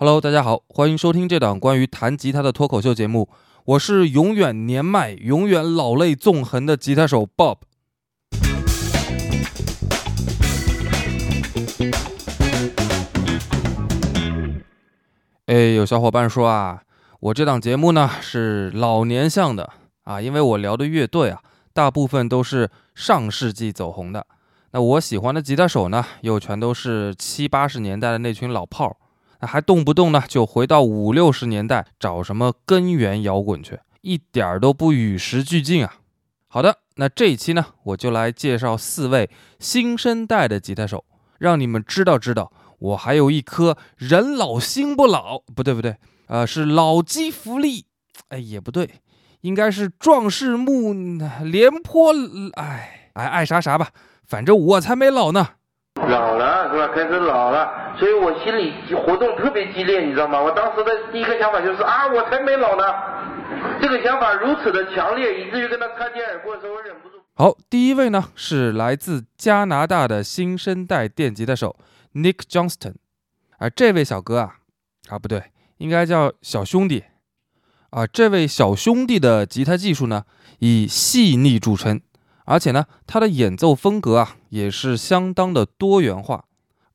Hello，大家好，欢迎收听这档关于弹吉他的脱口秀节目。我是永远年迈、永远老泪纵横的吉他手 Bob。哎，有小伙伴说啊，我这档节目呢是老年向的啊，因为我聊的乐队啊，大部分都是上世纪走红的。那我喜欢的吉他手呢，又全都是七八十年代的那群老炮儿，还动不动呢就回到五六十年代找什么根源摇滚去，一点儿都不与时俱进啊。好的，那这一期呢，我就来介绍四位新生代的吉他手，让你们知道知道，我还有一颗人老心不老，不对不对，呃，是老骥伏枥，哎，也不对，应该是壮士暮廉颇，哎哎爱啥啥吧。反正我才没老呢，老了是吧？开始老了，所以我心里活动特别激烈，你知道吗？我当时的第一个想法就是啊，我才没老呢。这个想法如此的强烈，以至于跟他擦肩而过的时候，我忍不住。好，第一位呢是来自加拿大的新生代电吉他手 Nick Johnston，而这位小哥啊，啊不对，应该叫小兄弟啊。这位小兄弟的吉他技术呢，以细腻著称。而且呢，他的演奏风格啊也是相当的多元化。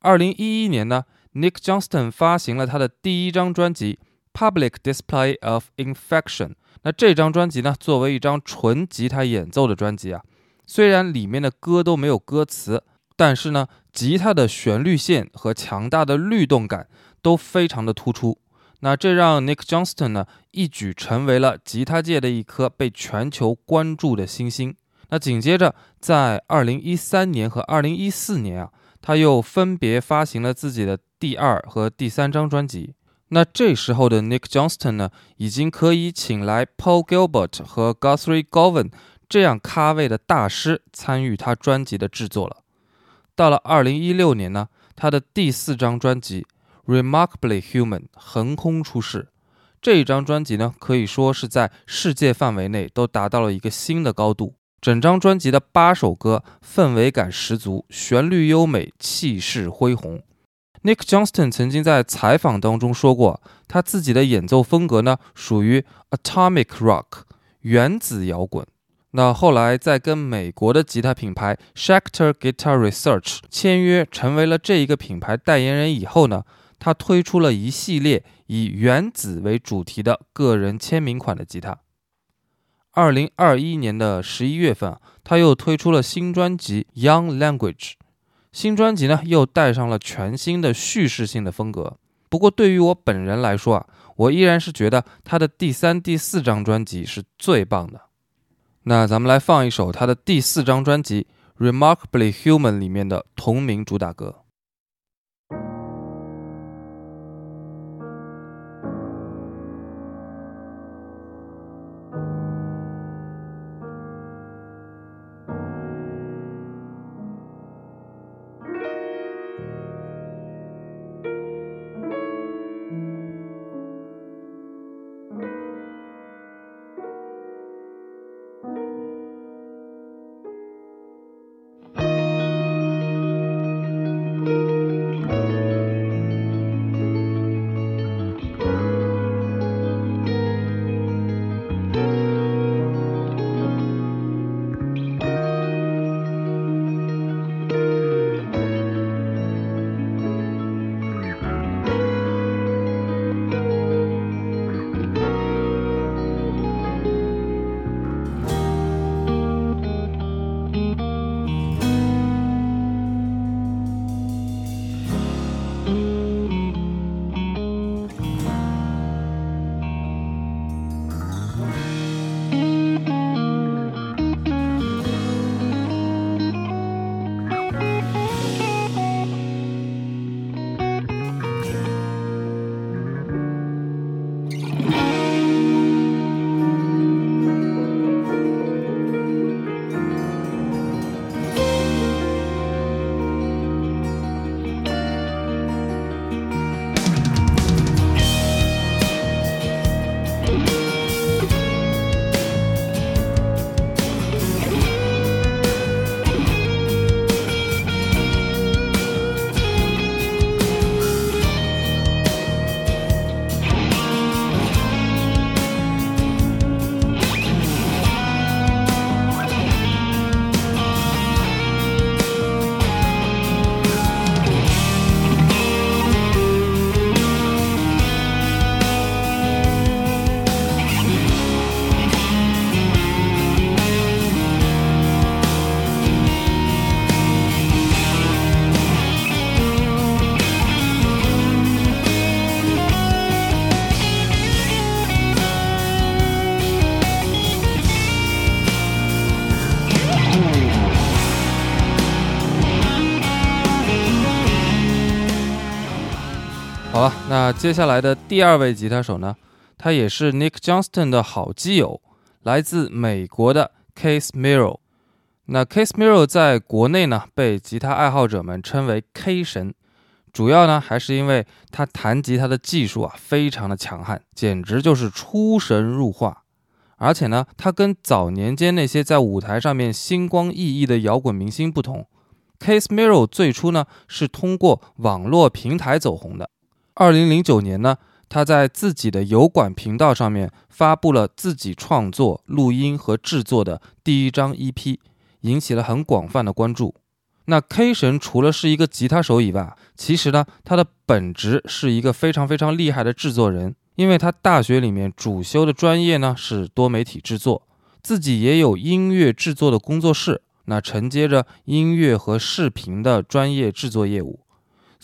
二零一一年呢，Nick Johnston 发行了他的第一张专辑《Public Display of Infection》。那这张专辑呢，作为一张纯吉他演奏的专辑啊，虽然里面的歌都没有歌词，但是呢，吉他的旋律线和强大的律动感都非常的突出。那这让 Nick Johnston 呢一举成为了吉他界的一颗被全球关注的新星。那紧接着，在二零一三年和二零一四年啊，他又分别发行了自己的第二和第三张专辑。那这时候的 Nick Johnston 呢，已经可以请来 Paul Gilbert 和 Guthrie Govan 这样咖位的大师参与他专辑的制作了。到了二零一六年呢，他的第四张专辑《Remarkably Human》横空出世。这一张专辑呢，可以说是在世界范围内都达到了一个新的高度。整张专辑的八首歌氛围感十足，旋律优美，气势恢宏。Nick Johnston 曾经在采访当中说过，他自己的演奏风格呢属于 Atomic Rock 原子摇滚。那后来在跟美国的吉他品牌 Schecter Guitar Research 签约，成为了这一个品牌代言人以后呢，他推出了一系列以原子为主题的个人签名款的吉他。二零二一年的十一月份，他又推出了新专辑《Young Language》。新专辑呢，又带上了全新的叙事性的风格。不过，对于我本人来说啊，我依然是觉得他的第三、第四张专辑是最棒的。那咱们来放一首他的第四张专辑《Remarkably Human》里面的同名主打歌。那接下来的第二位吉他手呢，他也是 Nick Johnston 的好基友，来自美国的 Case Miro。那 Case Miro 在国内呢，被吉他爱好者们称为 K 神，主要呢还是因为他弹吉他的技术啊非常的强悍，简直就是出神入化。而且呢，他跟早年间那些在舞台上面星光熠熠的摇滚明星不同，Case Miro 最初呢是通过网络平台走红的。二零零九年呢，他在自己的油管频道上面发布了自己创作、录音和制作的第一张 EP，引起了很广泛的关注。那 K 神除了是一个吉他手以外，其实呢，他的本职是一个非常非常厉害的制作人，因为他大学里面主修的专业呢是多媒体制作，自己也有音乐制作的工作室，那承接着音乐和视频的专业制作业务。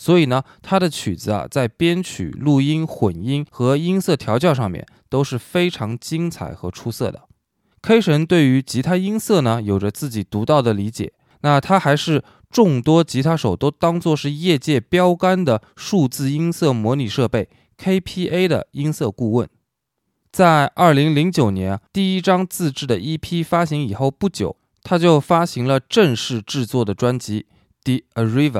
所以呢，他的曲子啊，在编曲、录音、混音和音色调教上面都是非常精彩和出色的。K 神对于吉他音色呢，有着自己独到的理解。那他还是众多吉他手都当做是业界标杆的数字音色模拟设备 KPA 的音色顾问。在2009年第一张自制的 EP 发行以后不久，他就发行了正式制作的专辑《The Arriva》。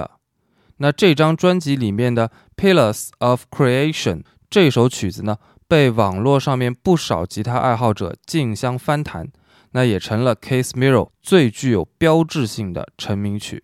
那这张专辑里面的《Pillars of Creation》这首曲子呢，被网络上面不少吉他爱好者竞相翻弹，那也成了 Case Mirror 最具有标志性的成名曲。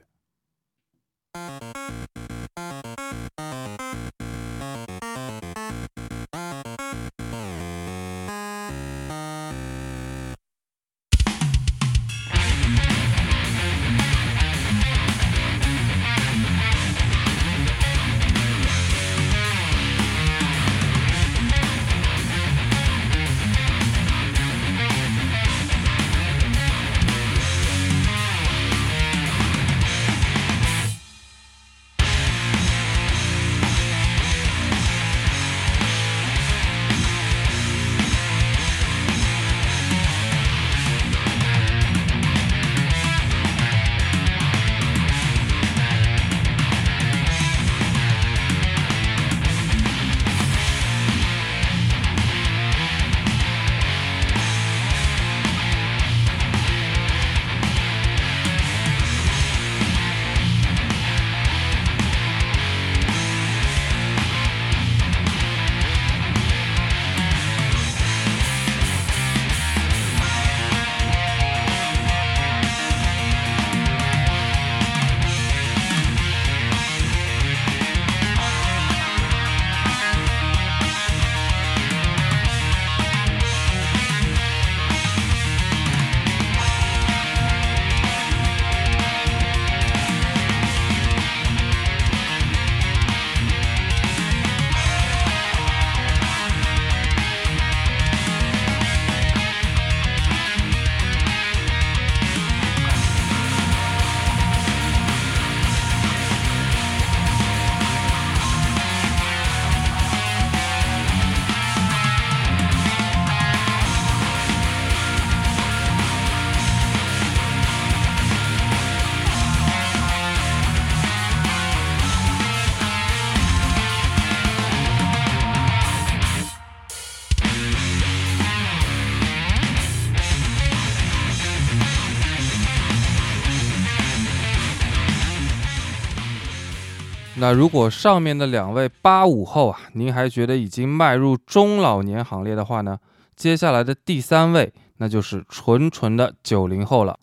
那如果上面的两位八五后啊，您还觉得已经迈入中老年行列的话呢？接下来的第三位，那就是纯纯的九零后了，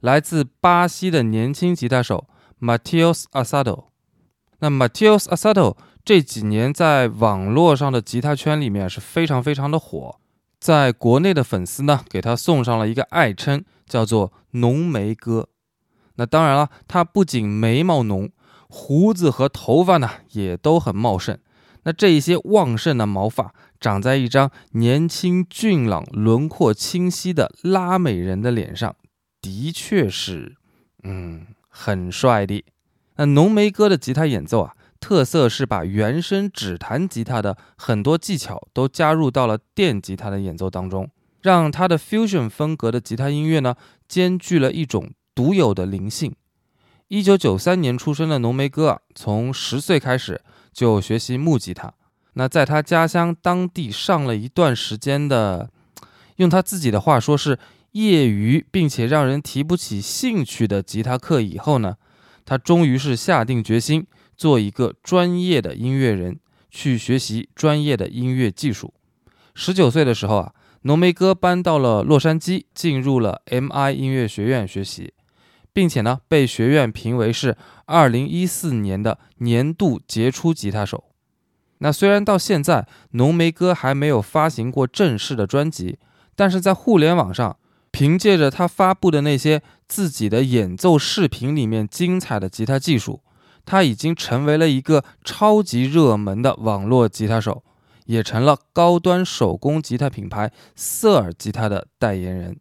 来自巴西的年轻吉他手 Mateus Asado。那 Mateus Asado 这几年在网络上的吉他圈里面是非常非常的火，在国内的粉丝呢，给他送上了一个爱称，叫做“浓眉哥”。那当然了，他不仅眉毛浓。胡子和头发呢也都很茂盛，那这一些旺盛的毛发长在一张年轻俊朗、轮廓清晰的拉美人的脸上，的确是，嗯，很帅的。那浓眉哥的吉他演奏啊，特色是把原声指弹吉他的很多技巧都加入到了电吉他的演奏当中，让他的 fusion 风格的吉他音乐呢，兼具了一种独有的灵性。一九九三年出生的浓眉哥啊，从十岁开始就学习木吉他，那在他家乡当地上了一段时间的，用他自己的话说是业余并且让人提不起兴趣的吉他课以后呢，他终于是下定决心做一个专业的音乐人，去学习专业的音乐技术。十九岁的时候啊，浓眉哥搬到了洛杉矶，进入了 M.I 音乐学院学习，并且呢被学院评为是二零一四年的年度杰出吉他手。那虽然到现在浓眉哥还没有发行过正式的专辑，但是在互联网上，凭借着他发布的那些自己的演奏视频里面精彩的吉他技术，他已经成为了一个超级热门的网络吉他手，也成了高端手工吉他品牌瑟尔吉他的代言人。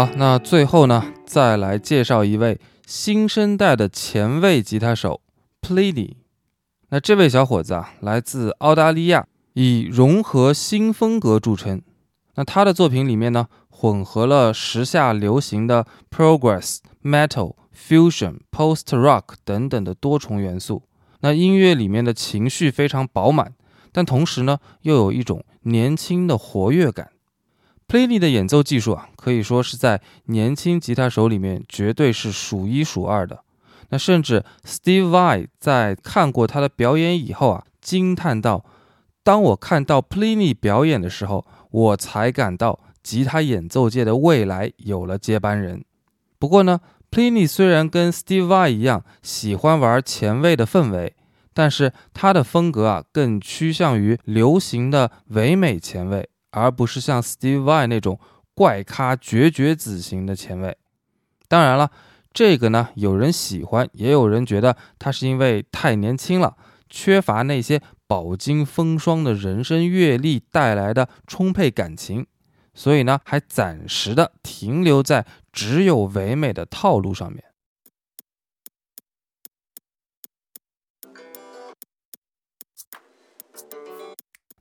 好，那最后呢，再来介绍一位新生代的前卫吉他手 Pliny。那这位小伙子啊，来自澳大利亚，以融合新风格著称。那他的作品里面呢，混合了时下流行的 Progress、Metal、Fusion、Post Rock 等等的多重元素。那音乐里面的情绪非常饱满，但同时呢，又有一种年轻的活跃感。Pliny 的演奏技术啊，可以说是在年轻吉他手里面绝对是数一数二的。那甚至 Steve Vai 在看过他的表演以后啊，惊叹道：“当我看到 Pliny 表演的时候，我才感到吉他演奏界的未来有了接班人。”不过呢，Pliny 虽然跟 Steve Vai 一样喜欢玩前卫的氛围，但是他的风格啊，更趋向于流行的唯美前卫。而不是像 Steve Y 那种怪咖绝绝子型的前卫。当然了，这个呢，有人喜欢，也有人觉得他是因为太年轻了，缺乏那些饱经风霜的人生阅历带来的充沛感情，所以呢，还暂时的停留在只有唯美的套路上面。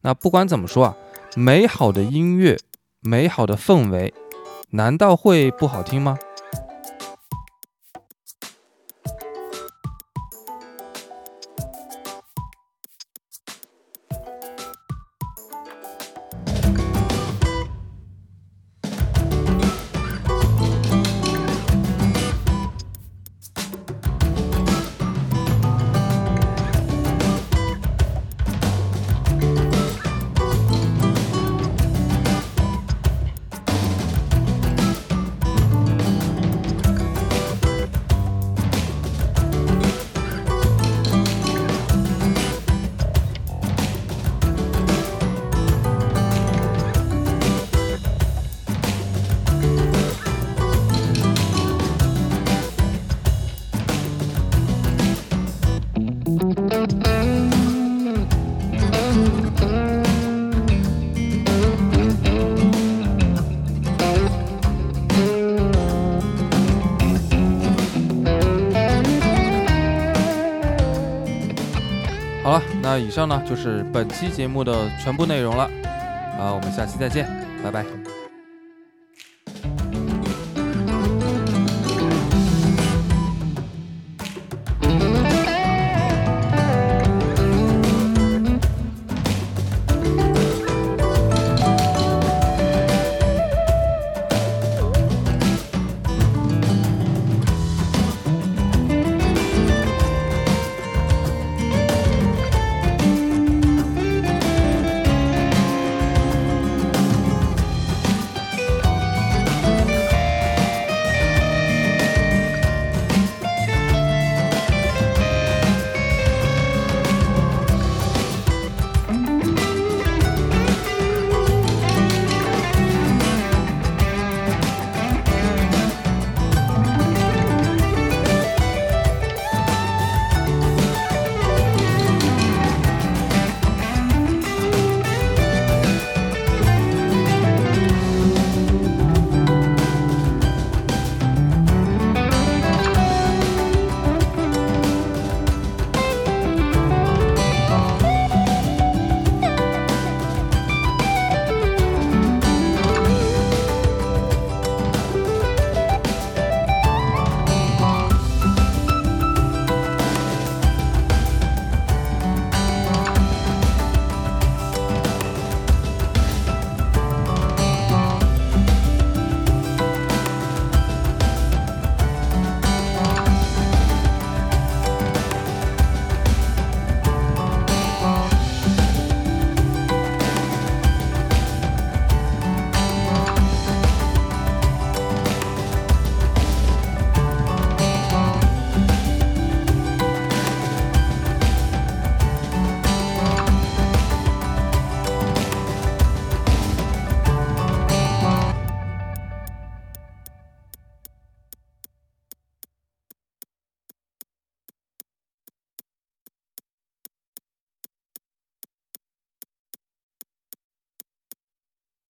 那不管怎么说啊。美好的音乐，美好的氛围，难道会不好听吗？好了，那以上呢就是本期节目的全部内容了，啊，我们下期再见，拜拜。